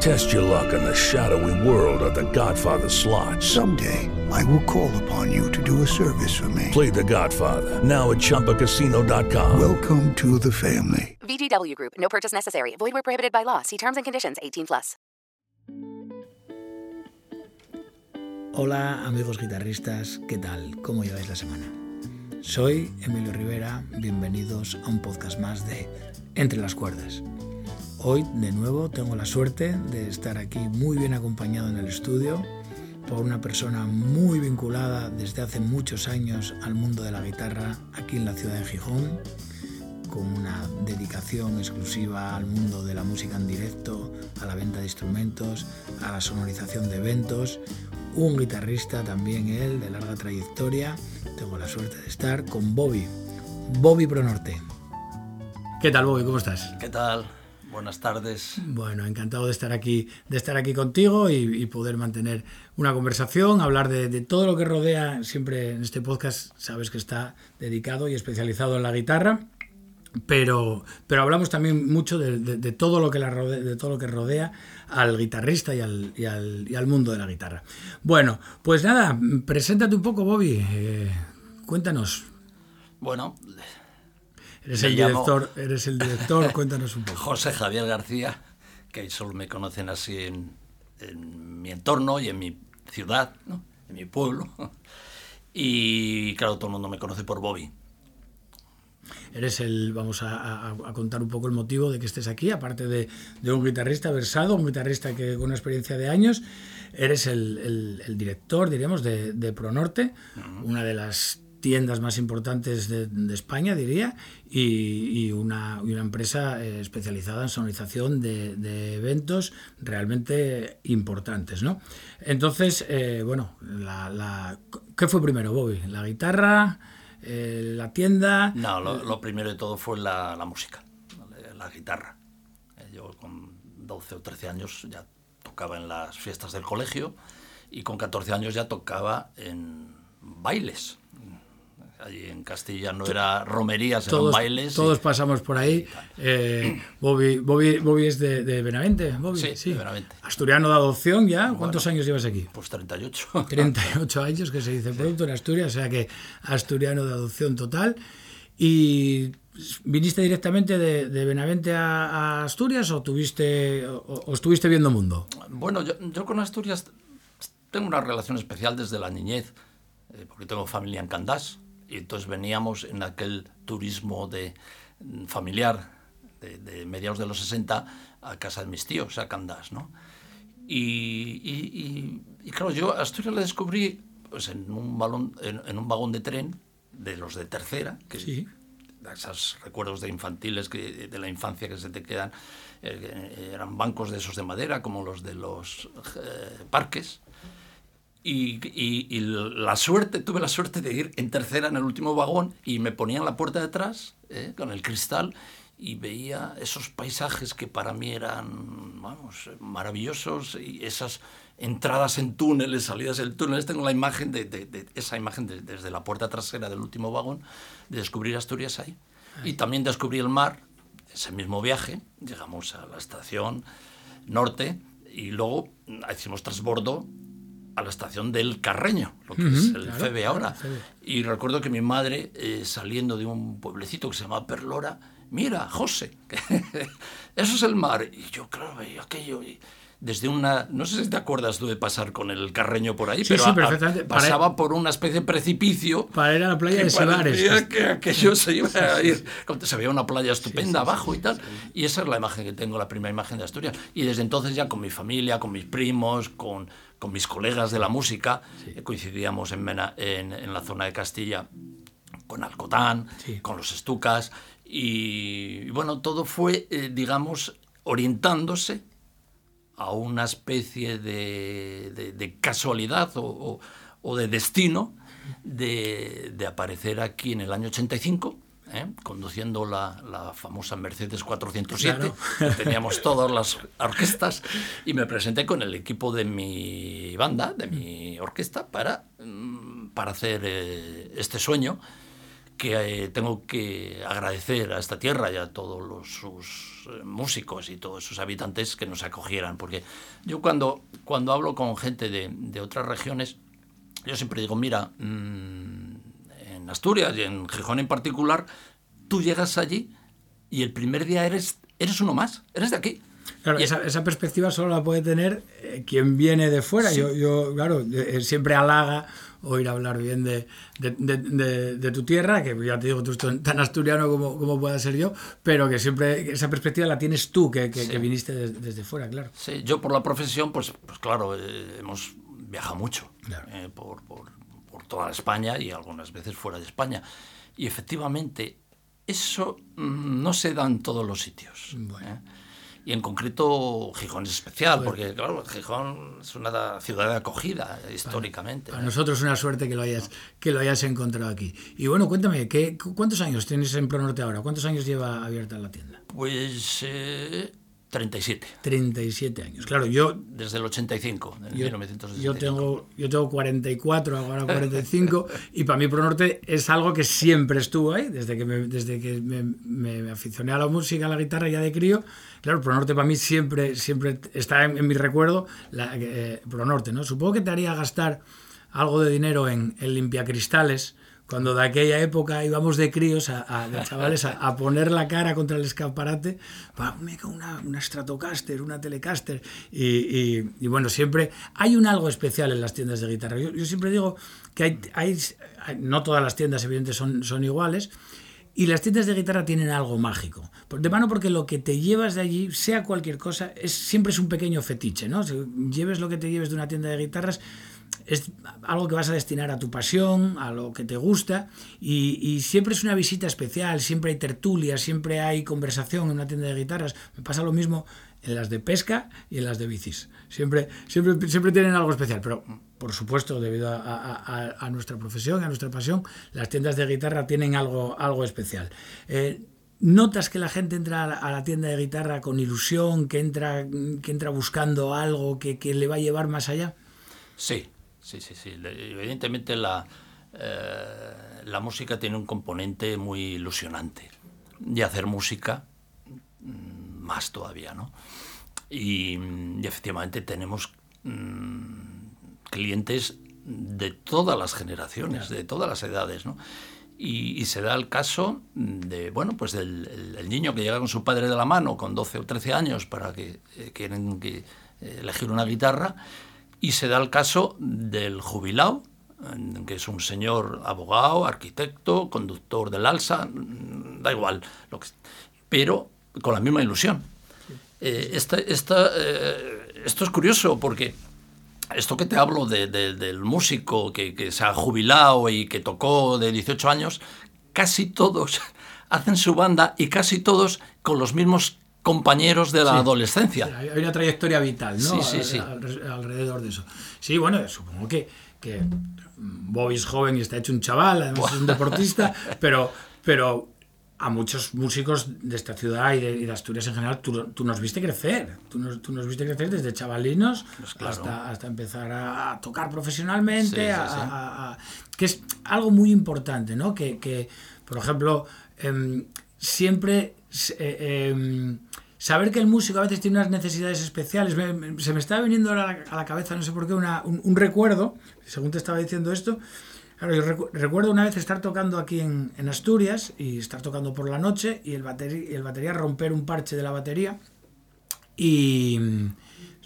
Test your luck in the shadowy world of the Godfather slot. Someday, I will call upon you to do a service for me. Play the Godfather, now at ChumbaCasino.com. Welcome to the family. VGW Group, no purchase necessary. Void where prohibited by law. See terms and conditions 18 plus. Hola amigos guitarristas, ¿qué tal? ¿Cómo lleváis la semana? Soy Emilio Rivera, bienvenidos a un podcast más de Entre las Cuerdas. Hoy de nuevo tengo la suerte de estar aquí muy bien acompañado en el estudio por una persona muy vinculada desde hace muchos años al mundo de la guitarra aquí en la ciudad de Gijón, con una dedicación exclusiva al mundo de la música en directo, a la venta de instrumentos, a la sonorización de eventos, un guitarrista también él de larga trayectoria. Tengo la suerte de estar con Bobby, Bobby Pronorte. ¿Qué tal Bobby? ¿Cómo estás? ¿Qué tal? Buenas tardes. Bueno, encantado de estar aquí, de estar aquí contigo y, y poder mantener una conversación, hablar de, de, todo lo que rodea. Siempre en este podcast sabes que está dedicado y especializado en la guitarra, pero, pero hablamos también mucho de, de, de todo lo que la rodea, de todo lo que rodea al guitarrista y al, y al, y al mundo de la guitarra. Bueno, pues nada, preséntate un poco, Bobby. Eh, cuéntanos. Bueno, Eres el, director, eres el director, cuéntanos un poco. José Javier García, que solo me conocen así en, en mi entorno y en mi ciudad, ¿no? en mi pueblo. Y claro, todo el mundo me conoce por Bobby. Eres el, vamos a, a, a, contar un poco el motivo de que estés aquí, aparte de, de, un guitarrista versado, un guitarrista que con una experiencia de años, eres el, el, el director, diríamos, de, de Pronorte, uh -huh. una de las tiendas más importantes de, España, diría, y, una, empresa eh, especializada en sonorización de, eventos realmente importantes, ¿no? Entonces, eh, bueno, la, la, ¿qué fue primero, Bobby? ¿La guitarra? Eh, ¿La tienda? No, lo, primero de todo fue la, música, la, guitarra. Yo con 12 o 13 años ya tocaba en las fiestas del colegio y con 14 años ya tocaba en bailes allí en Castilla no era romerías, eran todos, bailes. Todos y... pasamos por ahí. Eh, Bobby, Bobby, Bobby, es de, de Benavente. Bobby, sí, sí. De Benavente. Asturiano de adopción ya. ¿Cuántos bueno, años llevas aquí? Pues 38. 38 años, que se dice pronto en Asturias, o sea que asturiano de adopción total. Y ¿Viniste directamente de, de Benavente a, a, Asturias o, tuviste, o, o, estuviste viendo mundo? Bueno, yo, yo, con Asturias tengo una relación especial desde la niñez, eh, porque tengo familia en Candás, y entonces veníamos en aquel turismo de, familiar de, de, mediados de los 60 a casa de mis tíos, a Candás, ¿no? Y, y, y, y claro, yo a Asturias la descubrí pues, en, un balón, en, en, un vagón de tren de los de tercera, que sí. esos recuerdos de infantiles que, de la infancia que se te quedan, eh, eran bancos de esos de madera, como los de los eh, parques, y, y, y, la suerte, tuve la suerte de ir en tercera en el último vagón y me ponía en la puerta de atrás eh, con el cristal y veía esos paisajes que para mí eran, vamos, maravillosos y esas entradas en túneles, salidas en túneles. Tengo la imagen de, de, de esa imagen de, desde la puerta trasera del último vagón de descubrir Asturias ahí. Ay. Y también descubrí el mar, ese mismo viaje. Llegamos a la estación norte y luego hicimos transbordo a la estación del Carreño, lo que uh -huh, es el claro, FEBE ahora. Claro, y recuerdo que mi madre, eh, saliendo de un pueblecito que se llama Perlora, mira, José, eso es el mar. Y yo, claro, veía aquello y desde una, no sé si te acuerdas tú de pasar con el carreño por ahí, Sí, pero sí, a- a- perfectamente. Para- pasaba por una especie de precipicio Para ir a la playa de parecía que aquello se iba a ir. Se veía una playa estupenda abajo y tal. Y esa es la imagen que tengo, la primera imagen de Asturias. Y desde entonces ya con mi familia, con mis primos, con, con mis colegas de la música, eh, coincidíamos en, Mena- en, en la zona de Castilla con Alcotán, Sí. con los Estucas. Y, y bueno, todo fue, eh, digamos, orientándose a una especie de, de- de casualidad o, o- o de destino de, de aparecer aquí en el año 85, ¿eh? conduciendo la, la famosa Mercedes 407. Claro. que Teníamos todas las orquestas y me presenté con el equipo de mi banda, de mi orquesta, para, mm, para hacer eh, este sueño que eh, tengo que agradecer a esta tierra y a todos los, sus músicos y todos sus habitantes que nos acogieran. Porque yo cuando, cuando hablo con gente de, de otras regiones, yo siempre digo, mira, mm, en Asturias y en Gijón en particular, tú llegas allí y el primer día eres, eres uno más, eres de aquí. Claro, Y- esa, esa perspectiva solo la puede tener eh, quien viene de fuera. Yo, yo, claro, eh, siempre halaga oír hablar bien de, de, de- de- tu tierra, que ya te digo, tú eres tan asturiano como, como pueda ser yo, pero que siempre esa perspectiva la tienes tú, que, que- que viniste des- desde fuera, claro. Sí, yo por la profesión, pues, pues claro, eh, hemos viajado mucho Claro. eh, por, por- por toda España y algunas veces fuera de España. Y efectivamente, eso mm, no se da en todos los sitios. ¿eh? Y en concreto, Gijón es especial, porque claro, Gijón es una ciudad de acogida históricamente. Para ¿eh? nosotros es una suerte que lo hayas, que lo hayas encontrado aquí. Y bueno, cuéntame, ¿qué, ¿cuántos años tienes en Pronorte ahora? ¿Cuántos años lleva abierta la tienda? Pues eh, 37, 37 años. Claro, yo desde el 85, en Yo, 1965. yo tengo, yo tengo 44, ahora 45, y para mí Pronorte es algo que siempre estuvo ahí, desde que, me, desde que me, me aficioné a la música, a la guitarra ya de crío. Claro, Pronorte para mí siempre, siempre está en, en mi recuerdo, la, eh, Pronorte, ¿no? Supongo que te haría gastar algo de dinero en, en limpiacristales, cuando de aquella época íbamos de críos, a, chavales, a, poner la cara contra el escaparate, para una, una Stratocaster, una Telecaster, y, bueno, siempre hay un algo especial en las tiendas de guitarra. Yo, yo siempre digo que hay, hay- no todas las tiendas evidentemente son, son iguales, y las tiendas de guitarra tienen algo mágico. De mano porque lo que te llevas de allí, sea cualquier cosa, es, siempre es un pequeño fetiche, ¿no? Si lleves lo que te lleves de una tienda de guitarras, es algo que vas a destinar a tu pasión, a lo que te gusta, y, y siempre es una visita especial, siempre hay tertulias, siempre hay conversación en una tienda de guitarras. Me pasa lo mismo en las de pesca y en las de bicis. Siempre, siempre, siempre tienen algo especial, pero por supuesto, debido a, a- nuestra profesión, a nuestra pasión, las tiendas de guitarra tienen algo, algo especial. Eh, ¿Notas que la gente entra a la tienda de guitarra con ilusión, que entra, que entra buscando algo que, que le va a llevar más allá? Sí, sí, sí, sí. Evidentemente la, eh, la música tiene un componente muy ilusionante. Y hacer música mm, más todavía, ¿no? Y, y efectivamente tenemos mm, clientes de todas las generaciones, de todas las edades, ¿no? Y, y se da el caso de, bueno, pues del el- el niño que llega con su padre de la mano con 12 o 13 años para que eh, quieren que, eh, elegir una guitarra, y se da el caso del jubilado, que es un señor abogado, arquitecto, conductor del alsa, mm, da igual, lo que, pero con la misma ilusión. Eh, esta- esta, eh, esto es curioso porque esto que te hablo de- de- del músico que, que se ha jubilado y que tocó de 18 años, casi todos hacen su banda y casi todos con los mismos compañeros de la adolescencia. Hay una trayectoria vital, ¿no? Sí, sí, sí. Al- al- alrededor de eso. Sí, bueno, supongo que, que Bobby es joven y está hecho un chaval, además es un deportista, pero, pero a muchos músicos de esta ciudad y de, y de Asturias en general, tú, tú nos viste crecer. Tú nos, tú nos viste crecer desde chavalinos Pues claro. hasta, hasta empezar a, a tocar profesionalmente, Sí, sí, a- sí. a- a- que es algo muy importante, ¿no? Que, que, por ejemplo, em, siempre eh, em, saber que el músico a veces tiene unas necesidades especiales. Me- me- se me estaba viniendo ahora a la, cabeza, no sé por qué, una- un, recuerdo, según te estaba diciendo esto. Claro, yo recu- recuerdo una vez estar tocando aquí en, en Asturias y estar tocando por la noche y el, y el batería romper un parche de la batería y mm,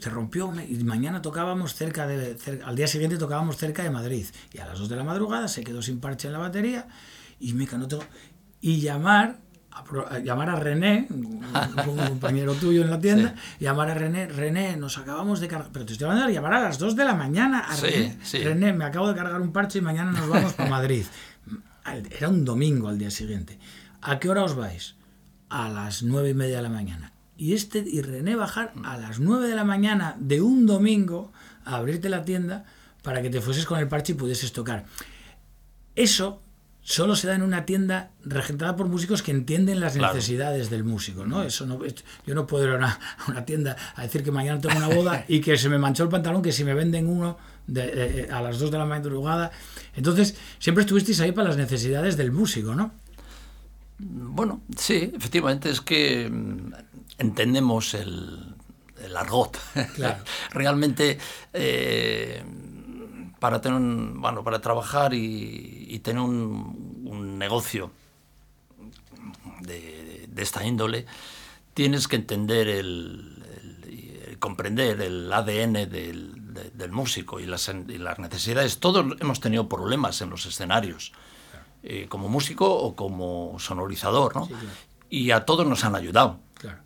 se rompió y mañana tocábamos cerca de, al día siguiente tocábamos cerca de Madrid y a las 2 de la madrugada se quedó sin parche en la batería y me no tengo y llamar a, a llamar a René, un, un compañero tuyo en la tienda, llamar a René, René, nos acabamos de cargar, pero te estoy hablando de llamar a las 2 de la mañana a Sí, René, sí. René, me acabo de cargar un parche y mañana nos vamos para Madrid. Era un domingo al día siguiente. ¿A qué hora os vais? A las nueve y media de la mañana. Y este y René bajar a las 9 de la mañana de un domingo a abrirte la tienda para que te fueses con el parche y pudieses tocar. Eso solo se da en una tienda regentada por músicos que entienden las Claro. necesidades del músico, ¿no? Eso no yo no puedo ir a una, a una tienda a decir que mañana tengo una boda y que se me manchó el pantalón, que si me venden uno de- de- a las 2 de la madrugada. Entonces, siempre estuvisteis ahí para las necesidades del músico, ¿no? Bueno, sí, efectivamente es que mm, entendemos el, el argot. Claro. Realmente eh, para tener un- bueno, para trabajar y, y tener un, un negocio de, de esta índole, tienes que entender el, comprender el ADN del, de- del músico y las, y las necesidades. Todos hemos tenido problemas en los escenarios, eh, como músico o como sonorizador, ¿no? Y a todos nos han ayudado. Claro.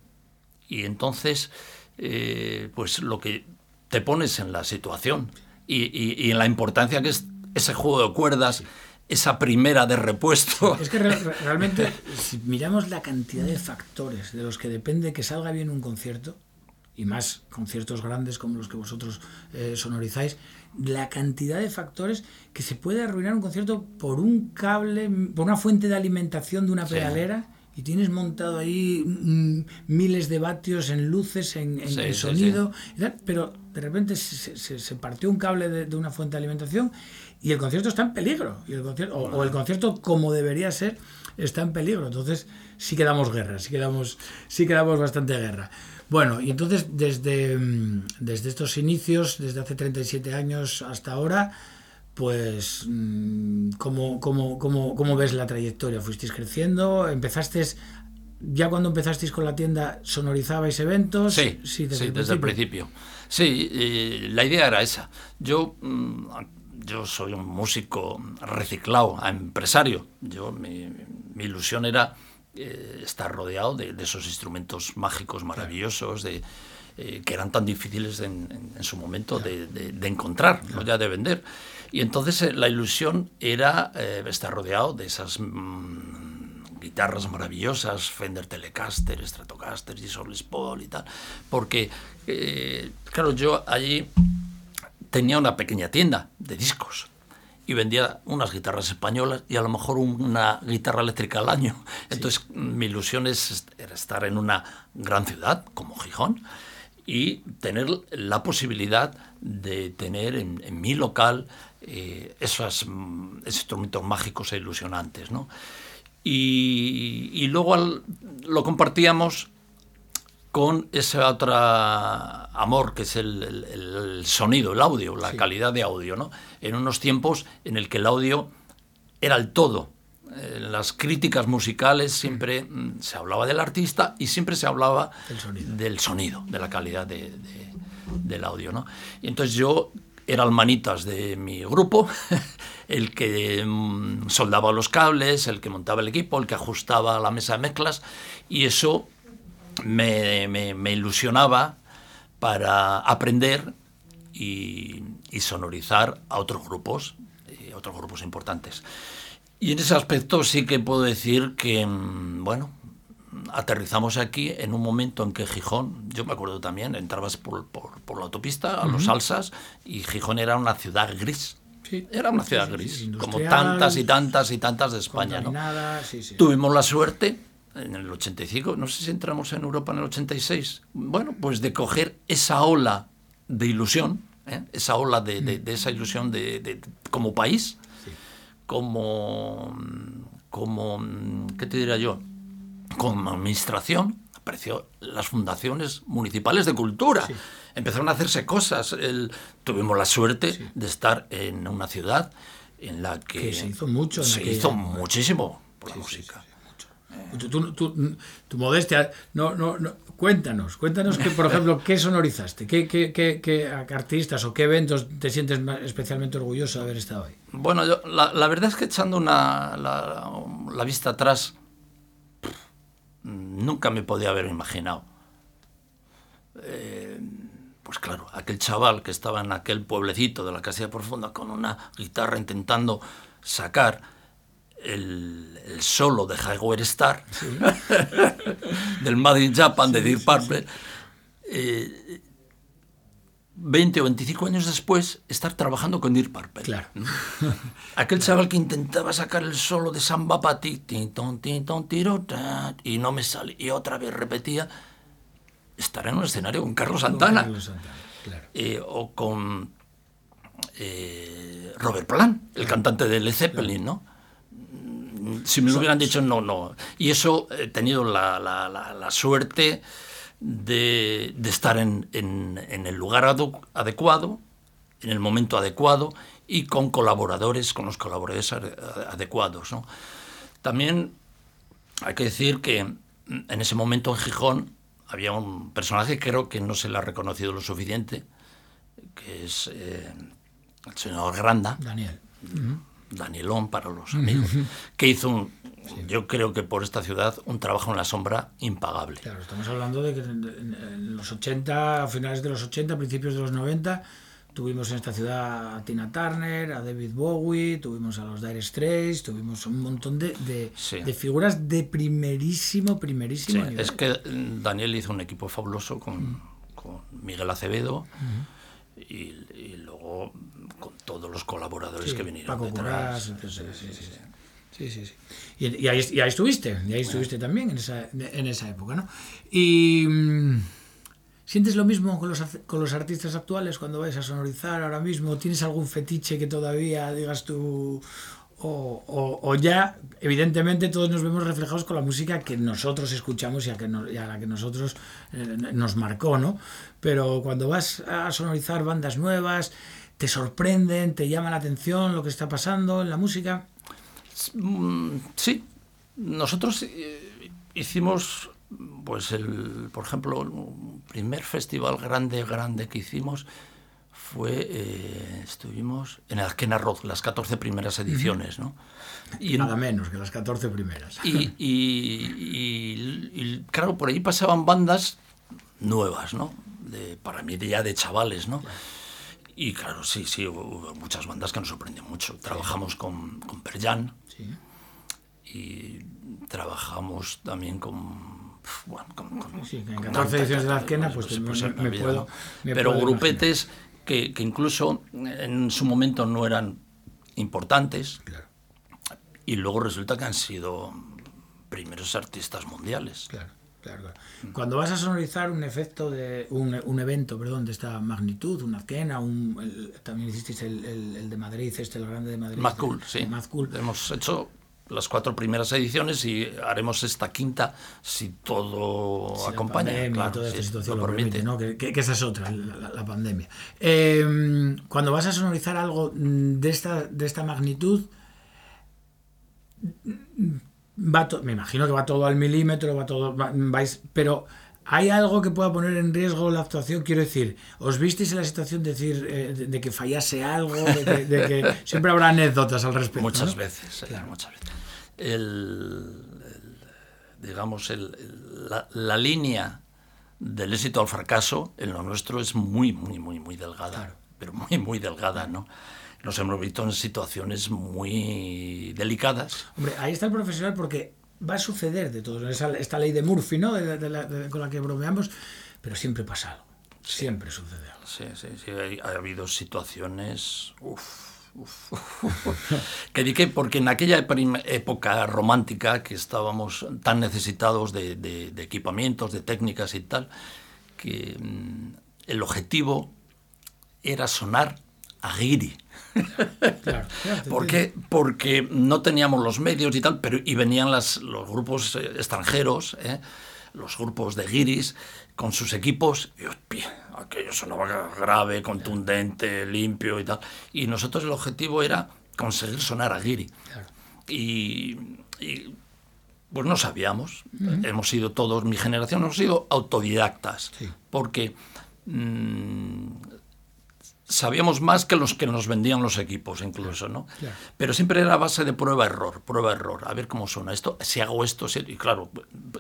Y entonces, eh, pues lo que te pones en la situación y, y- y en la importancia que es ese juego de cuerdas, esa primera de repuesto. Es que re- re- realmente, si miramos la cantidad de factores de los que depende que salga bien un concierto, y más conciertos grandes como los que vosotros eh, sonorizáis, la cantidad de factores que se puede arruinar un concierto por un cable, por una fuente de alimentación de una Sí. pedalera, y tienes montado ahí mm, miles de vatios en luces, en, en- Sí, en sí, sonido, y tal, pero de repente se, se- se partió un cable de, de una fuente de alimentación y el concierto está en peligro. Y el concierto, o, o el concierto como debería ser está en peligro. Entonces sí que damos guerra, sí que damos, sí que damos bastante guerra. Bueno, y entonces desde, mm, desde estos inicios, desde hace 37 años hasta ahora, pues mm, ¿cómo, cómo, cómo, cómo ves la trayectoria? ¿Fuisteis creciendo? ¿Empezaste ya cuando empezasteis con la tienda sonorizabais eventos? Sí, sí, desde, el principio. Sí, eh, la idea era esa. Yo, mm, yo soy un músico reciclado, a empresario. Yo, mi, mi ilusión era eh, estar rodeado de, de esos instrumentos mágicos maravillosos, de, eh, que eran tan difíciles en, en- en su momento de, de- encontrar, no ya de vender. Y entonces eh, la ilusión era estar rodeado de esas mm, guitarras maravillosas, Fender Telecaster, Stratocaster, Gibson Les Paul y tal, porque, claro, yo allí tenía una pequeña tienda de discos y vendía unas guitarras españolas y a lo mejor una guitarra eléctrica al año. Entonces mi ilusión es era estar en una gran ciudad como Gijón y tener la posibilidad de tener en, en mi local eh, esos, mm, esos instrumentos mágicos e ilusionantes. ¿no? Y, y luego al- lo compartíamos con ese otro amor que es el, el- el sonido, el audio, la calidad de audio, ¿no? En unos tiempos en el que el audio era el todo. En las críticas musicales siempre mm, se hablaba del artista y siempre se hablaba del sonido, de la calidad de- de- del audio, ¿no? Y entonces yo era el manitas de mi grupo, el que mm, soldaba los cables, el que montaba el equipo, el que ajustaba la mesa de mezclas y eso me, me- me ilusionaba para aprender y, y sonorizar a otros grupos, eh, otros grupos importantes. Y en ese aspecto sí que puedo decir que, mm, bueno, aterrizamos aquí en un momento en que Gijón, yo me acuerdo también, entrabas por, por- por la autopista a los Salsas y Gijón era una ciudad gris. Sí. Era una ciudad Sí, gris, sí, como tantas y tantas y tantas de España. ¿no? Tuvimos la suerte en el 85, no sé si entramos en Europa en el 86, bueno, pues de coger esa ola de ilusión, ¿eh? esa ola de, de- de esa ilusión de, de- como país, como, como, ¿qué te diría yo? Como administración, apareció las fundaciones municipales de cultura. Empezaron a hacerse cosas. El- tuvimos la suerte de estar en una ciudad en la que, Que se hizo mucho en se aquella hizo muchísimo por la música. Mucho. Tú- tú- tú- tu modestia, no, no, no, cuéntanos, cuéntanos que, por ejemplo, qué sonorizaste, qué, qué, qué, qué artistas o qué eventos te sientes especialmente orgulloso de haber estado ahí. Bueno, yo, la, la verdad es que echando una, la, la vista atrás, pff, nunca me podía haber imaginado. Eh, pues claro, aquel chaval que estaba en aquel pueblecito de la Casilla Profunda con una guitarra intentando sacar el, el solo de Jaguar Star, del Made in Japan de Deep Purple, eh, 20 o 25 años después, estar trabajando con Deep Purple. Claro. ¿no? Aquel chaval que intentaba sacar el solo de Samba Pati, y no me sale, y otra vez repetía, estar en un escenario con Carlos Santana, Carlos Santana, claro. eh, o con eh, Robert Plant, el cantante de Led Zeppelin, ¿no? Si me lo hubieran dicho, no, no. Y eso he tenido la, la- la- la suerte de, de estar en, en- en el lugar adecuado, en el momento adecuado y con colaboradores, con los colaboradores ade- adecuados. ¿no? También hay que decir que mm, en ese momento en Gijón había un personaje que creo que no se le ha reconocido lo suficiente, que es eh, el señor Granda. Daniel. Danielón para los amigos, que hizo, un, yo creo que por esta ciudad, un trabajo en la sombra impagable. Claro, estamos hablando de que en, los 80, a finales de los 80, principios de los 90, tuvimos en esta ciudad a Tina Turner, a David Bowie, tuvimos a los Dire Straits, tuvimos un montón de, de, Sí. de figuras de primerísimo, Sí, primerísimo nivel. es que mm, Daniel hizo un equipo fabuloso con, con Miguel Acevedo y, y luego con todos los colaboradores Sí, que vinieron Paco detrás. Currás, sí, sí, sí, sí. Sí, sí, sí. Y, y ahí, y ahí estuviste, y ahí estuviste también en esa, en esa época, ¿no? Y mm, ¿sientes lo mismo con los, con los artistas actuales cuando vais a sonorizar ahora mismo? ¿Tienes algún fetiche que todavía digas tú? O, o- o ya, evidentemente, todos nos vemos reflejados con la música que nosotros escuchamos y a, que nos- y a la que nosotros eh, nos marcó, ¿no? Pero cuando vas a sonorizar bandas nuevas, ¿te sorprenden, te llama la atención lo que está pasando en la música? Mm, Sí, nosotros eh, hicimos, pues el, por ejemplo, el primer festival grande, grande que hicimos fue, eh, estuvimos en Rock, las 14 primeras ediciones, ¿no? Y en- Nada menos que las 14 primeras. y, y- y- y, claro, por ahí pasaban bandas nuevas, ¿no? De, para mí ya de chavales, ¿no? Y claro, sí, sí, hubo, muchas bandas que nos sorprendían mucho. Trabajamos con, con Perjan Sí. y trabajamos también con... Bueno, con, con- Sí, con 14 tanta- ediciones de la Azquena, bueno, pues, me- se me olvida, puedo- me Pero puedo grupetes que, que incluso en su momento no eran importantes Claro, y luego resulta que han sido primeros artistas mundiales. claro, claro. Cuando vas a sonorizar un efecto de un, un evento, perdón, de esta magnitud, una Azquena, un, el- también hicisteis el, el- el de Madrid, este, el grande de Madrid. Más cool, sí. Más cool. Hemos hecho las cuatro primeras ediciones y haremos esta quinta si todo Si la acompaña. pandemia claro, toda esta sí, situación lo permite. Que, que- que esa es otra, la, pandemia. Eh, cuando vas a sonorizar algo mm, de esta, de esta magnitud, va to- me imagino que va todo al milímetro, va todo, va- vais, pero ¿hay algo que pueda poner en riesgo la actuación? Quiero decir, ¿os visteis en la situación de decir eh, de, de que fallase algo? De que, de que- siempre habrá anécdotas al respecto. Muchas ¿no? veces, eh, muchas veces. El, el- digamos, el- la, la línea del éxito al fracaso en lo nuestro es muy, muy, muy, muy delgada. Pero muy, muy delgada, ¿no? Nos hemos visto en situaciones muy delicadas. Hombre, ahí está el profesional porque va a suceder de todo. Esa, esta ley de Murphy, ¿no? De- de la- de- con la que bromeamos, pero siempre pasa algo. Siempre sucede algo. Sí, sí, sí. hay- Ha, habido situaciones. uf, uf, que di que porque en aquella época romántica que estábamos tan necesitados de, de- de equipamientos, de técnicas y tal, que mm, el objetivo era sonar a Guiri. Claro, claro, te ¿Por qué? Porque no teníamos los medios y tal, pero y venían las, los grupos eh, extranjeros, ¿eh? los grupos de guiris, con sus equipos, y hostia, aquello sonaba grave, contundente, limpio y tal. Y nosotros el objetivo era conseguir sonar a guiri. Y, y Pues no sabíamos. Hemos sido todos, mi generación, hemos sido autodidactas. Sí. Porque mm, sabíamos más que los que nos vendían los equipos, incluso, ¿no? Claro. Pero siempre era a base de prueba-error, prueba-error. A ver cómo suena esto, si hago esto, si- y claro,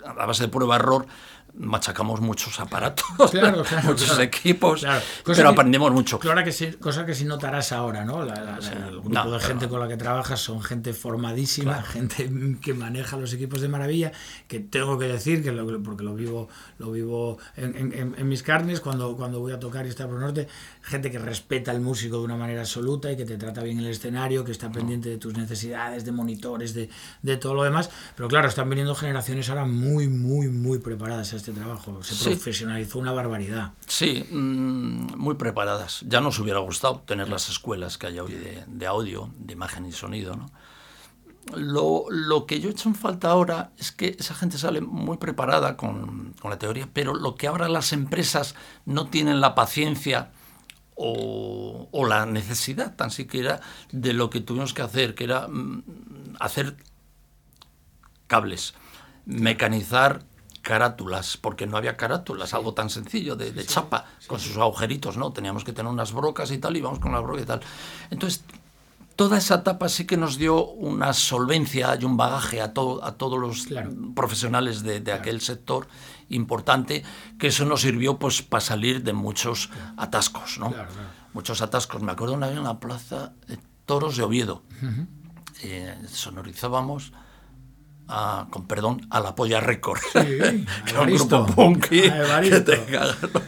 a base de prueba-error machacamos muchos aparatos, Claro, claro, muchos equipos, pero que- aprendemos mucho. Claro que sí, cosa que sí notarás ahora, ¿no? La- la- la- el grupo no, de gente con la que trabajas son gente formadísima, gente que maneja los equipos de maravilla, que tengo que decir, que lo- porque lo vivo, lo vivo en, en- en- en mis carnes cuando, cuando voy a tocar y está por norte, gente que respeta al músico de una manera absoluta y que te trata bien en el escenario, que está pendiente de tus necesidades, de monitores, de, de todo lo demás. Pero claro, están viniendo generaciones ahora muy, muy, muy preparadas a este trabajo. Se Sí. profesionalizó una barbaridad. Sí, mm, muy preparadas. Ya nos hubiera gustado tener las escuelas que hay hoy de, de audio, de imagen y sonido, ¿no? Lo, lo que yo he hecho en falta ahora es que esa gente sale muy preparada con, con la teoría, pero lo que ahora las empresas no tienen la paciencia o, o la necesidad tan siquiera de lo que tuvimos que hacer, que era mm, hacer cables, mecanizar carátulas, porque no había carátulas, algo tan sencillo de, de chapa, con sus agujeritos, ¿no? Teníamos que tener unas brocas y tal, y vamos con las brocas y tal. Entonces, toda esa etapa sí que nos dio una solvencia y un bagaje a, todo, a todos los Claro. profesionales de, de aquel sector importante, que eso nos sirvió pues para salir de muchos atascos, ¿no? Claro. Muchos atascos. Me acuerdo una vez en la plaza de Toros de Oviedo. Eh, sonorizábamos a, con perdón, a la polla récord. Sí, que era un grupo punky A Evaristo. que te cagas, ¿no?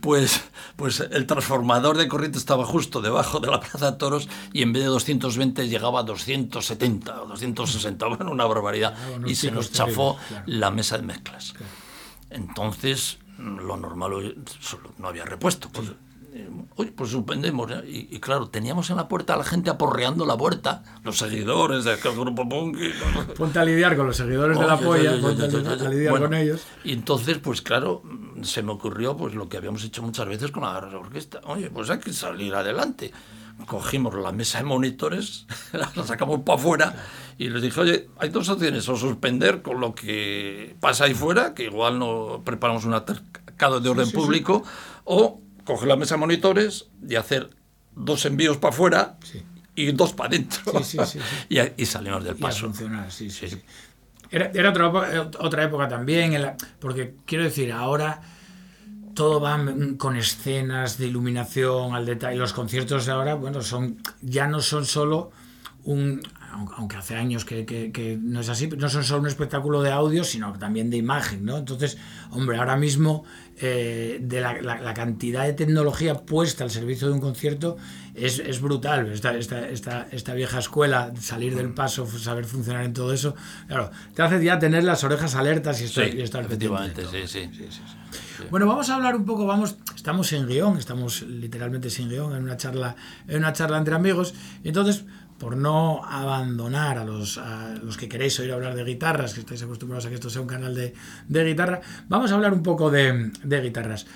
Pues, pues el transformador de corriente estaba justo debajo de la plaza toros y en vez de 220 llegaba a 270 o 260, bueno, una barbaridad. Ah, y se nos chafó terribles, claro. la mesa de mezclas. Entonces, lo normal no había repuesto. Pues, eh, oye, pues suspendemos. Y, y claro, teníamos en la puerta a la gente aporreando la puerta, los seguidores de aquel grupo punk. Ponte a lidiar con los seguidores de la Oye, polla, oye, oye, ponte a oye, lidiar, oye, bueno, con ellos. Y entonces, pues claro, se me ocurrió pues lo que habíamos hecho muchas veces con la orquesta. Oye, pues hay que salir adelante. Cogimos la mesa de monitores, la sacamos para afuera y les dije, oye, hay dos opciones, o suspender con lo que pasa ahí fuera, que igual no preparamos un atacado de orden público, o coger la mesa de monitores y hacer dos envíos para afuera y dos para adentro. Sí, sí, sí, sí. y, y salimos del paso. funcionar, sí, sí, Sí. sí. Era, era otra, época- otra época también, en la- porque quiero decir, ahora todo va con escenas de iluminación al detalle. Los conciertos de ahora, bueno, son ya no son solo un, aunque aunque hace años que, que- que no es así, no son solo un espectáculo de audio, sino también de imagen, ¿no? Entonces, hombre, ahora mismo eh, de la, la- la cantidad de tecnología puesta al servicio de un concierto es, es brutal. Esta, esta, esta, esta vieja escuela, salir del paso, saber funcionar en todo eso, claro, te hace ya tener las orejas alertas y estar, Sí, y estar efectivamente, sí, sí. Bueno, vamos a hablar un poco, vamos, estamos sin guion, estamos literalmente sin guion en una charla, en una charla entre amigos. Entonces, por no abandonar a los, los que queréis oír hablar de guitarras, que estáis acostumbrados a que esto sea un canal de, de guitarra, vamos a hablar un poco de, de guitarras.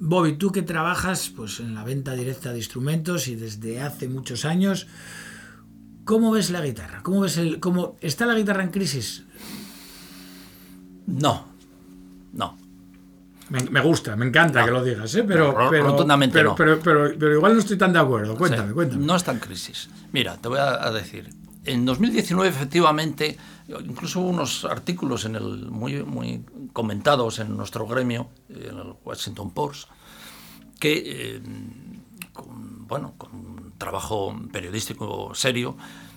Bobby, tú que trabajas pues, en la venta directa de instrumentos y desde hace muchos años, ¿cómo ves la guitarra? ¿Cómo ves el, cómo, ¿Está la guitarra en crisis? No, no. Me, me gusta, me encanta que lo digas, ¿eh? pero, No, pero, rotundamente pero, no. pero, pero, pero igual no estoy tan de acuerdo. Cuéntame, cuéntame. No está en crisis. Mira, te voy a, a decir. En 2019, efectivamente, incluso hubo unos artículos en el, muy, muy comentados en nuestro gremio, en el Washington Post, que, eh, con, bueno, con un trabajo periodístico serio,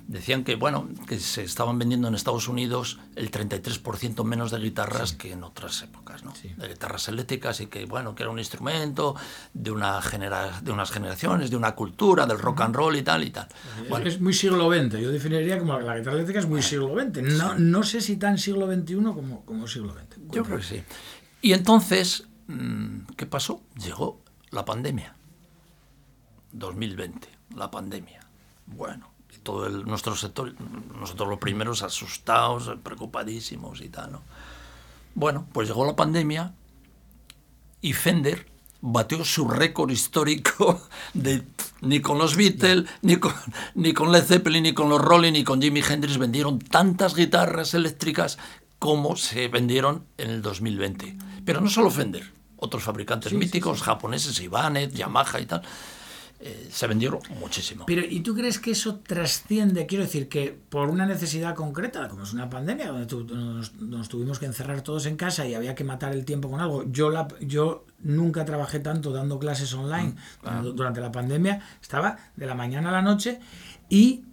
decían que, bueno, que se estaban vendiendo en Estados Unidos el 33% menos de guitarras que en otras épocas, ¿no? De guitarras eléctricas y que, bueno, que era un instrumento de, una genera de unas generaciones, de una cultura, del rock and roll y tal y tal. Bueno, Es muy siglo XX. Yo definiría como la guitarra eléctrica es muy siglo XX. No, no sé si tan siglo XXI como, como siglo XX. Yo creo que sí. Y entonces, mm, ¿qué pasó? Llegó la pandemia. 2020, la pandemia. Bueno, todo el, nuestro sector, nosotros los primeros asustados, preocupadísimos y tal, ¿no? Bueno, pues llegó la pandemia y Fender batió su récord histórico de ni con los Beatles, ni con, ni con Led Zeppelin, ni con los Rolling, ni con Jimi Hendrix vendieron tantas guitarras eléctricas como se vendieron en el 2020. Pero no solo Fender, otros fabricantes míticos, japoneses, Ibanez, Yamaha y tal, eh, se vendieron muchísimo. Pero, ¿y tú crees que eso trasciende? Quiero decir, que por una necesidad concreta, como es una pandemia, donde tu- nos, nos tuvimos que encerrar todos en casa y había que matar el tiempo con algo. Yo, la, yo nunca trabajé tanto dando clases online cuando- durante la pandemia. Estaba de la mañana a la noche y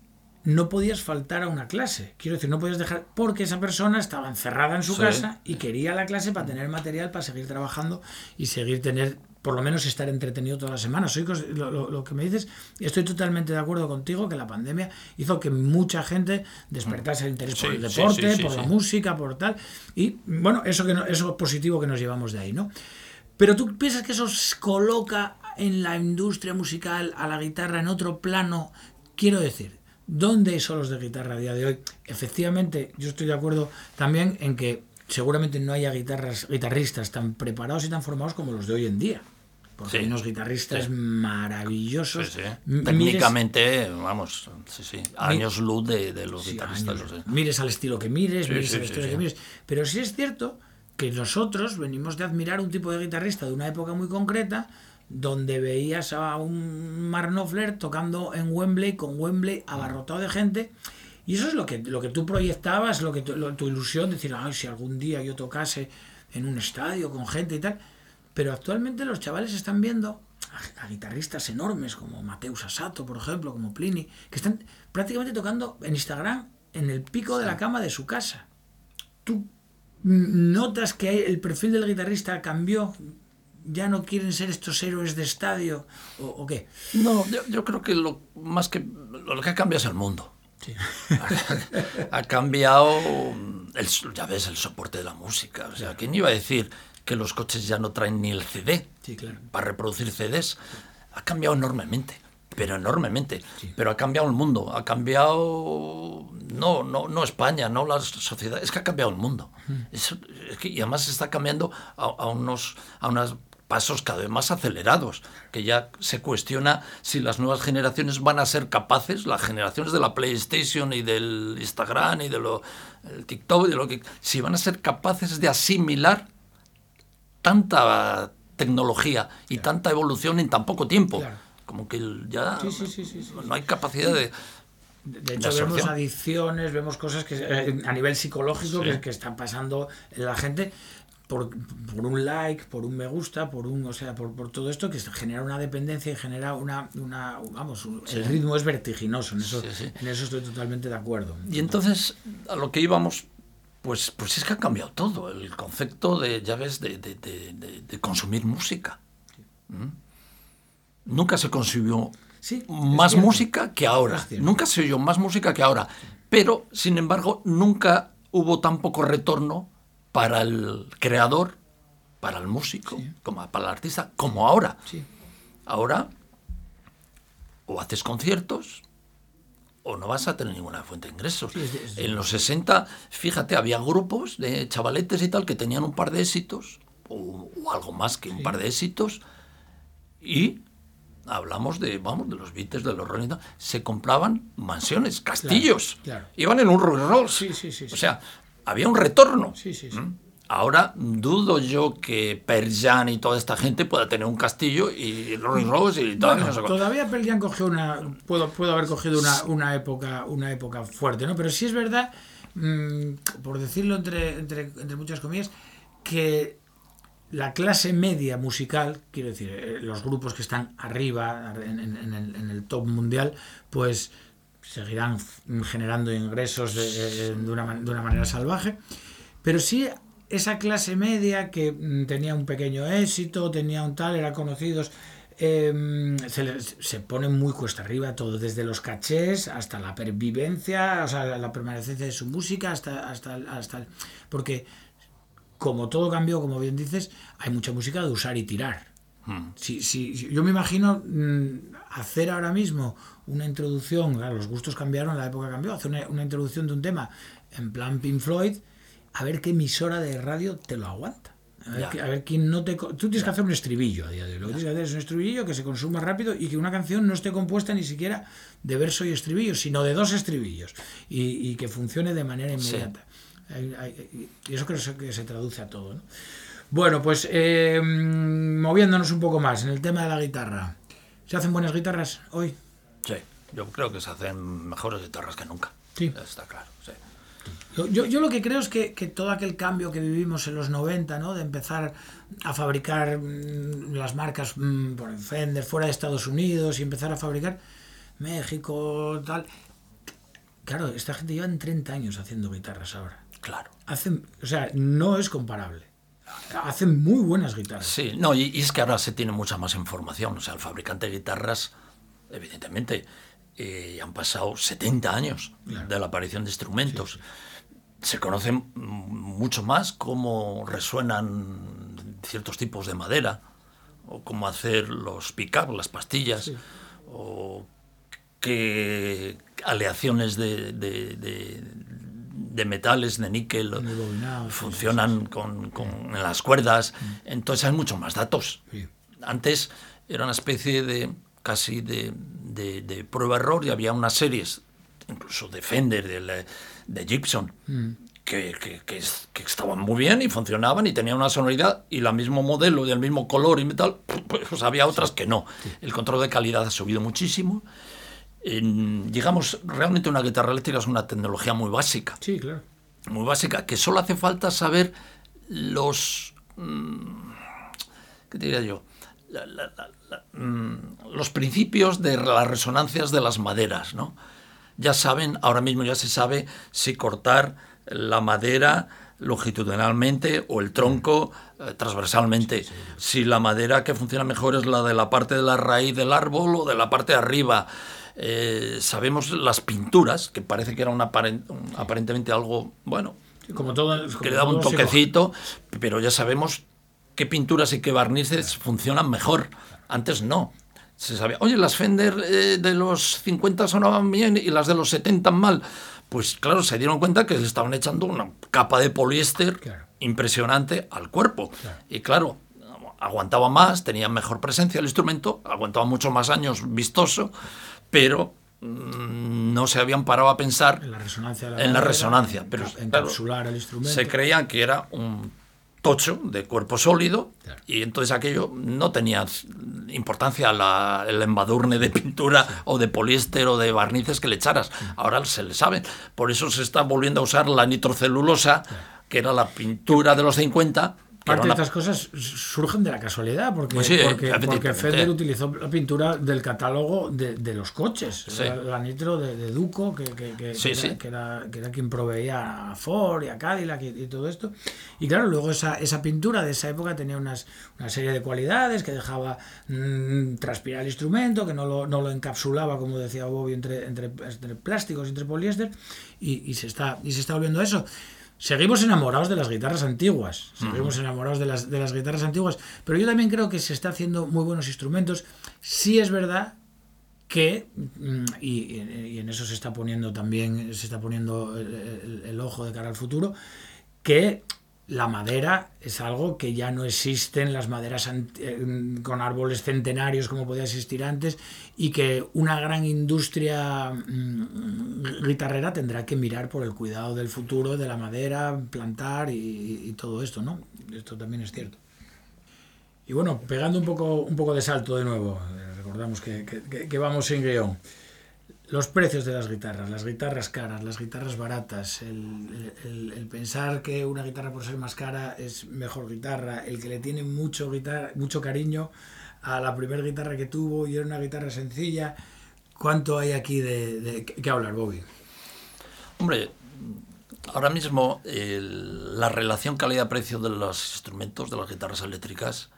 no podías faltar a una clase. Quiero decir, no podías dejar, porque esa persona estaba encerrada en su Sí. casa y quería la clase para tener material para seguir trabajando y seguir tener, por lo menos estar entretenido toda la semana. Soy lo, lo- lo que me dices, estoy totalmente de acuerdo contigo que la pandemia hizo que mucha gente despertase el interés por el deporte, sí, sí, por la música, por tal. Y bueno, eso, que no- eso es positivo que nos llevamos de ahí, ¿no? Pero tú piensas que eso coloca en la industria musical a la guitarra en otro plano. Quiero decir, ¿dónde hay solos de guitarra a día de hoy? Efectivamente, yo estoy de acuerdo también en que seguramente no haya guitarras, guitarristas tan preparados y tan formados como los de hoy en día. Porque Sí. hay unos guitarristas Sí. maravillosos. Sí, sí. M- mires- Técnicamente, vamos, sí, sí, años luz de, de los guitarristas. años. Mires al estilo que mires, mires al estilo que mires. Pero sí es cierto que nosotros venimos de admirar un tipo de guitarrista de una época muy concreta donde veías a un Mark Knopfler tocando en Wembley con Wembley abarrotado de gente y eso es lo que, lo que tú proyectabas, lo que tu, lo- tu ilusión, decir, ay, si algún día yo tocase en un estadio con gente y tal. Pero actualmente los chavales están viendo a, a guitarristas enormes como Mateus Asato, por ejemplo, como Pliny, que están prácticamente tocando en Instagram en el pico de la cama de su casa. ¿Tú notas que el perfil del guitarrista cambió? ¿Ya no quieren ser estos héroes de estadio? ¿O, o qué? No, yo, yo creo que lo más que lo que ha cambiado es el mundo. ha cambiado, el, ya ves, el soporte de la música. O sea, ¿quién iba a decir que los coches ya no traen ni el CD Sí, claro. para reproducir CDs? Ha cambiado enormemente, pero enormemente. Pero ha cambiado el mundo, ha cambiado no, no, no España, no la sociedad, es que ha cambiado el mundo. Es que- y además está cambiando a, a unos, a unos pasos cada vez más acelerados, que ya se cuestiona si las nuevas generaciones van a ser capaces, las generaciones de la PlayStation y del Instagram y de lo el TikTok y de lo que si van a ser capaces de asimilar tanta tecnología y tanta evolución en tan poco tiempo. Claro. Como que ya Sí, sí, sí, sí, sí, no hay capacidad de... De de hecho, vemos adicciones, vemos cosas que eh, a nivel psicológico que, que están pasando en la gente por, por un like, por un me gusta, por un, o sea, por, por todo esto que genera una dependencia y genera una, una vamos, el ritmo es vertiginoso. En eso, en eso estoy totalmente de acuerdo. Y entonces, a lo que íbamos, pues, pues es que ha cambiado todo. El concepto de, ya ves, de, de- de- de- de consumir música. ¿Mm? Nunca se consumió Sí, más cierto. música que ahora. Nunca se oyó más música que ahora. Pero, sin embargo, nunca hubo tan poco retorno para el creador, para el músico, como para el artista, como ahora. Sí. Ahora, o haces conciertos, o no vas a tener ninguna fuente de ingresos. Sí, En los 60, fíjate, había grupos de chavaletes y tal que tenían un par de éxitos, o, o algo más que un par de éxitos, y hablamos de, vamos, de los Beatles, de los Rolling se compraban mansiones, castillos, claro. iban en un Rolls Royce. Sí, sí, sí, O sea, había un retorno. Sí, sí, sí. ¿Mm? Ahora dudo yo que Perjan y toda esta gente pueda tener un castillo y Rolls Royce y tal. Bueno, cuál. todavía Pearl Jam cogió una puedo, puedo haber cogido una, una época una época fuerte no pero sí es verdad mm, por decirlo entre, entre, entre muchas comillas que la clase media musical quiero decir eh, los grupos que están arriba en, el, en el top mundial pues seguirán generando ingresos de, de una, de una manera salvaje pero sí esa clase media que mm, tenía un pequeño éxito, tenía un tal, eran conocidos, eh, se, les- se pone muy cuesta arriba todo, desde los cachés hasta la pervivencia, o sea, la, permanencia de su música, hasta, hasta, el- hasta el- porque como todo cambió, como bien dices, hay mucha música de usar y tirar. Si, si- si- yo me imagino mm, hacer ahora mismo una introducción, claro, los gustos cambiaron, la época cambió, hacer una, una introducción de un tema en plan Pink Floyd, a ver qué emisora de radio te lo aguanta. A ver, qué- a ver quién no te... Tú tienes que hacer un estribillo a día de hoy. Lo que tienes que hacer es un estribillo que se consuma rápido y que una canción no esté compuesta ni siquiera de verso y estribillo, sino de dos estribillos y, y que funcione de manera inmediata. Y eso creo que se traduce a todo. ¿no? Bueno, pues eh, moviéndonos un poco más en el tema de la guitarra. ¿Se hacen buenas guitarras hoy? Sí, yo creo que se hacen mejores guitarras que nunca. Sí. Está claro. Yo, yo- lo que creo es que, que todo aquel cambio que vivimos en los 90, ¿no? de empezar a fabricar mm, las marcas mm, por Fender fuera de Estados Unidos y empezar a fabricar México, tal. Claro, esta gente llevan 30 años haciendo guitarras ahora. Claro. Hacen, o sea, no es comparable. Hacen muy buenas guitarras. Sí, no, y, y es que ahora se tiene mucha más información. O sea, el fabricante de guitarras, evidentemente, eh, han pasado 70 años de la aparición de instrumentos. Se conocen mm, mucho más cómo resuenan ciertos tipos de madera, o cómo hacer los pick-up, las pastillas, o qué aleaciones de, de- de- de metales, de níquel, sí, funcionan con, con- en las cuerdas. Entonces hay mucho más datos. Antes era una especie de casi de, de- de prueba-error y había unas series, incluso de Fender, de, la- de Gibson, que, que- que es- que estaban muy bien y funcionaban y tenían una sonoridad y el mismo modelo y el mismo color y metal, pues había otras que no. El control de calidad ha subido muchísimo. En- digamos, realmente una guitarra eléctrica es una tecnología muy básica Sí, claro. muy básica, que solo hace falta saber los... mm, ¿Qué te diría yo? La- la- la- la- mm, los principios de las resonancias de las maderas, ¿no? Ya saben, ahora mismo ya se sabe si cortar la madera longitudinalmente o el tronco eh, transversalmente. Si la madera que funciona mejor es la de la parte de la raíz del árbol o de la parte de arriba. Eh, sabemos las pinturas, que parece que era un aparen- un- aparentemente algo, bueno, Como todo. como que le daba un toquecito, pero ya sabemos qué pinturas y qué barnices funcionan mejor. Antes no. Se sabía, oye, las Fender eh, de los 50 sonaban bien y las de los 70 mal. Pues claro, se dieron cuenta que le estaban echando una capa de poliéster Claro. impresionante al cuerpo. Y claro, aguantaba más, tenía mejor presencia el instrumento, aguantaba muchos más años vistoso, pero mm, no se habían parado a pensar En la resonancia. de en la madera, resonancia. Pero claro, encapsular el instrumento. Se creían que era un tocho de cuerpo sólido Claro. y entonces aquello no tenía importancia la- el embadurne de pintura o de poliéster o de barnices que le echaras. Ahora se le sabe. Por eso se está volviendo a usar la nitrocelulosa, que era la pintura de los 50. Parte de una- estas cosas surgen de la casualidad, porque, Pues sí, porque, efectivamente. porque Fender utilizó la pintura del catálogo de, de los coches, Sí. la, la nitro de, de Duco, que, que- que- Sí, era, que, era, que era quien proveía a Ford y a Cadillac y, y todo esto. Y claro, luego esa, esa pintura de esa época tenía unas, una serie de cualidades que dejaba mm, transpirar el instrumento, que no lo, no lo encapsulaba, como decía Bobby, entre, entre, entre plásticos entre poliéster, y, y se está, y se está volviendo a eso. Seguimos enamorados de las guitarras antiguas, seguimos enamorados de las, de las guitarras antiguas, pero yo también creo que se está haciendo muy buenos instrumentos. Sí es verdad que, mm, y, y en eso se está poniendo también, se está poniendo el, el- el ojo de cara al futuro, que la madera es algo que ya no existen las maderas eh, con árboles centenarios como podía existir antes y que una gran industria mm, guitarrera tendrá que mirar por el cuidado del futuro de la madera, plantar y, todo esto, ¿no? Esto también es cierto. Y bueno, pegando un poco, un poco de salto de nuevo, eh, recordamos que, vamos sin guion. Los precios de las guitarras, las guitarras caras, las guitarras baratas, el, el- pensar que una guitarra por ser más cara es mejor guitarra, el que le tiene mucho, guitarra, mucho cariño a la primera guitarra que tuvo y era una guitarra sencilla. ¿Cuánto hay aquí de, de qué hablar, Bobby? Hombre, ahora mismo la relación calidad-precio de los instrumentos, de las guitarras eléctricas,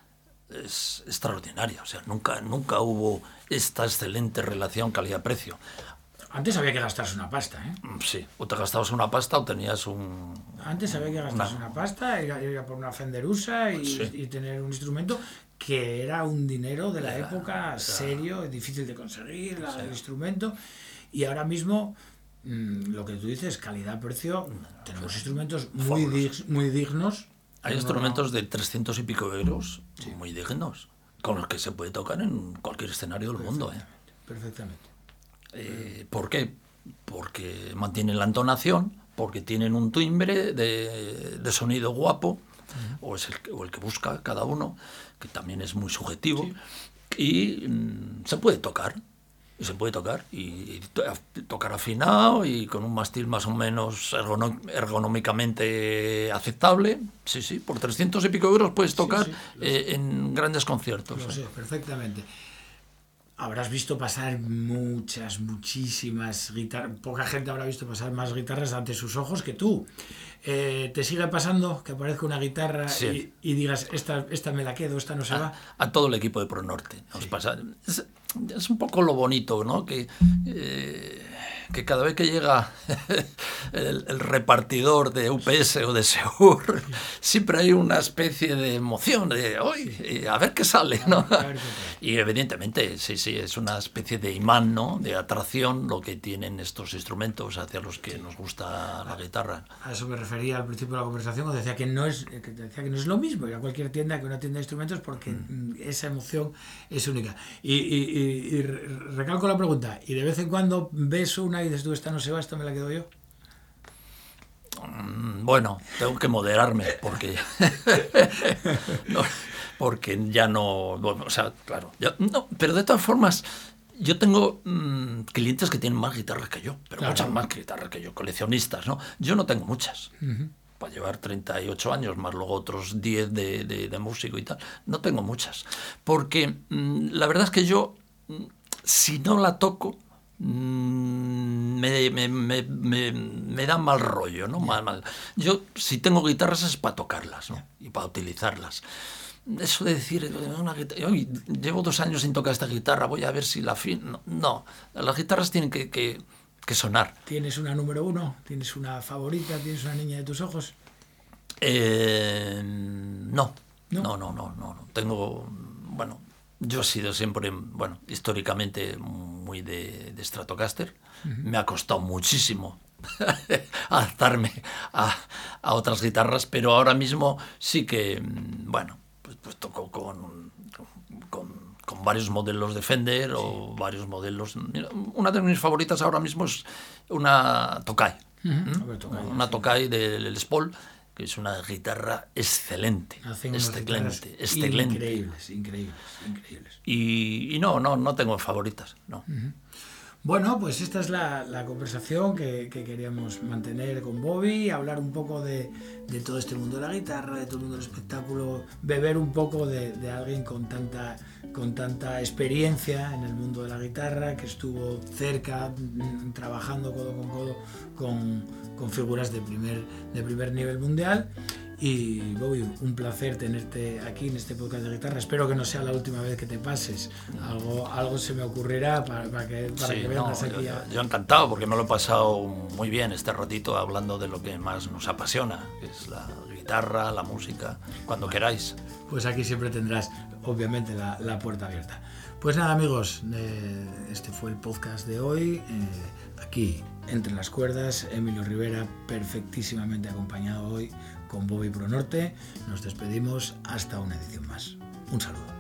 es extraordinaria. O sea, nunca, nunca hubo esta excelente relación calidad-precio. Antes había que gastarse una pasta, ¿eh? Mm, Sí, o te gastabas una pasta o tenías un... Antes había que gastarse una pasta, ir por una Fender USA y, Sí. y tener un instrumento que era un dinero de la época serio, difícil de conseguir, la- el instrumento. Y ahora mismo, mm, lo que tú dices, calidad-precio, tenemos instrumentos muy, dig- muy dignos. Hay No, instrumentos de 300 y pico euros muy dignos, con los que se puede tocar en cualquier escenario del mundo. ¿eh? Perfectamente. Eh, ¿Por qué? Porque mantienen la entonación, porque tienen un timbre de, de sonido guapo, o es el, que- o el que busca cada uno, que también es muy subjetivo, y mm, se puede tocar. Y se puede tocar y, y to- tocar afinado y con un mástil más o menos ergonómicamente aceptable. Sí, sí, por 300 y pico euros puedes tocar sí, eh, en grandes conciertos. Lo sé, perfectamente. Habrás visto pasar muchas, muchísimas guitarras. Poca gente habrá visto pasar más guitarras ante sus ojos que tú. Eh, ¿Te sigue pasando que aparezca una guitarra Sí. y, y digas, esta, esta me la quedo, esta no se va? a todo el equipo de Pronorte. Nos pasa, es, es un poco lo bonito, ¿no? Que, eh, que cada vez que llega el, el repartidor de UPS o de Seur, siempre hay una especie de emoción de, hoy a ver qué sale, ¿no? Y evidentemente, sí, sí, es una especie de imán, ¿no? De atracción lo que tienen estos instrumentos hacia los que nos gusta la guitarra. A eso me refería al principio de la conversación, cuando decía que no es, que decía que no es lo mismo ir a cualquier tienda que una tienda de instrumentos porque mm, esa emoción es única. Y, y- y- y re- recalco la pregunta, ¿y de vez en cuando ves una y dices tú, esta no se va, esta me la quedo yo? Mm, Bueno, tengo que moderarme porque no, porque ya no, bueno, o sea, claro, no, pero de todas formas yo tengo mm, clientes que tienen más guitarras que yo, pero Claro. muchas más guitarras que yo, coleccionistas, ¿no? Yo no tengo muchas. Para llevar 38 años, más luego otros 10 de, de- de músico y tal. No tengo muchas. Porque mm, la verdad es que yo, si no la toco, me, me, me, me- me da mal rollo, ¿no? Mal, mal. Yo, si tengo guitarras es para tocarlas, ¿no? Y para utilizarlas. Eso de decir, una guita- "Oye, llevo dos años sin tocar esta guitarra, voy a ver si la fin... No, no. las guitarras tienen que, que- que sonar. ¿Tienes una número uno? ¿Tienes una favorita? ¿Tienes una niña de tus ojos? Eh, no. ¿No? no, no, no, no, no. Tengo, bueno, yo he sido siempre, bueno, históricamente muy de, de Stratocaster. Me ha costado muchísimo adaptarme a, a otras guitarras, pero ahora mismo sí que, mm, bueno, pues, pues toco con, con, con varios modelos de Fender o varios modelos. Mira, una de mis favoritas ahora mismo es una Tokai. ¿Mm? Hombre, Tokai, una Tokai del Les Paul, que es una guitarra excelente. Hacen Excelente, excelente. Increíbles, increíbles, increíbles. Y, y no, no, no tengo favoritas, no. Bueno, pues esta es la, conversación que, que queríamos mantener con Bobby, hablar un poco de, todo este mundo de la guitarra, de todo el mundo del espectáculo, beber un poco de, de alguien con tanta, con tanta experiencia en el mundo de la guitarra, que estuvo cerca, mm, trabajando codo con codo con, con figuras de primer, de primer nivel mundial. Y Bobby, un placer tenerte aquí en este podcast de guitarra. Espero que no sea la última vez que te pases. Algo, algo se me ocurrirá para, para que, para Sí, que vengas yo, aquí a... yo encantado porque me lo he pasado muy bien este ratito hablando de lo que más nos apasiona, que es la guitarra, la música, cuando queráis. Pues aquí siempre tendrás, obviamente, la, la puerta abierta. Pues nada, amigos, eh, este fue el podcast de hoy. eh, aquí, entre las cuerdas, Emilio Rivera, perfectísimamente acompañado hoy con Bobby Pronorte. Nos despedimos hasta una edición más. Un saludo.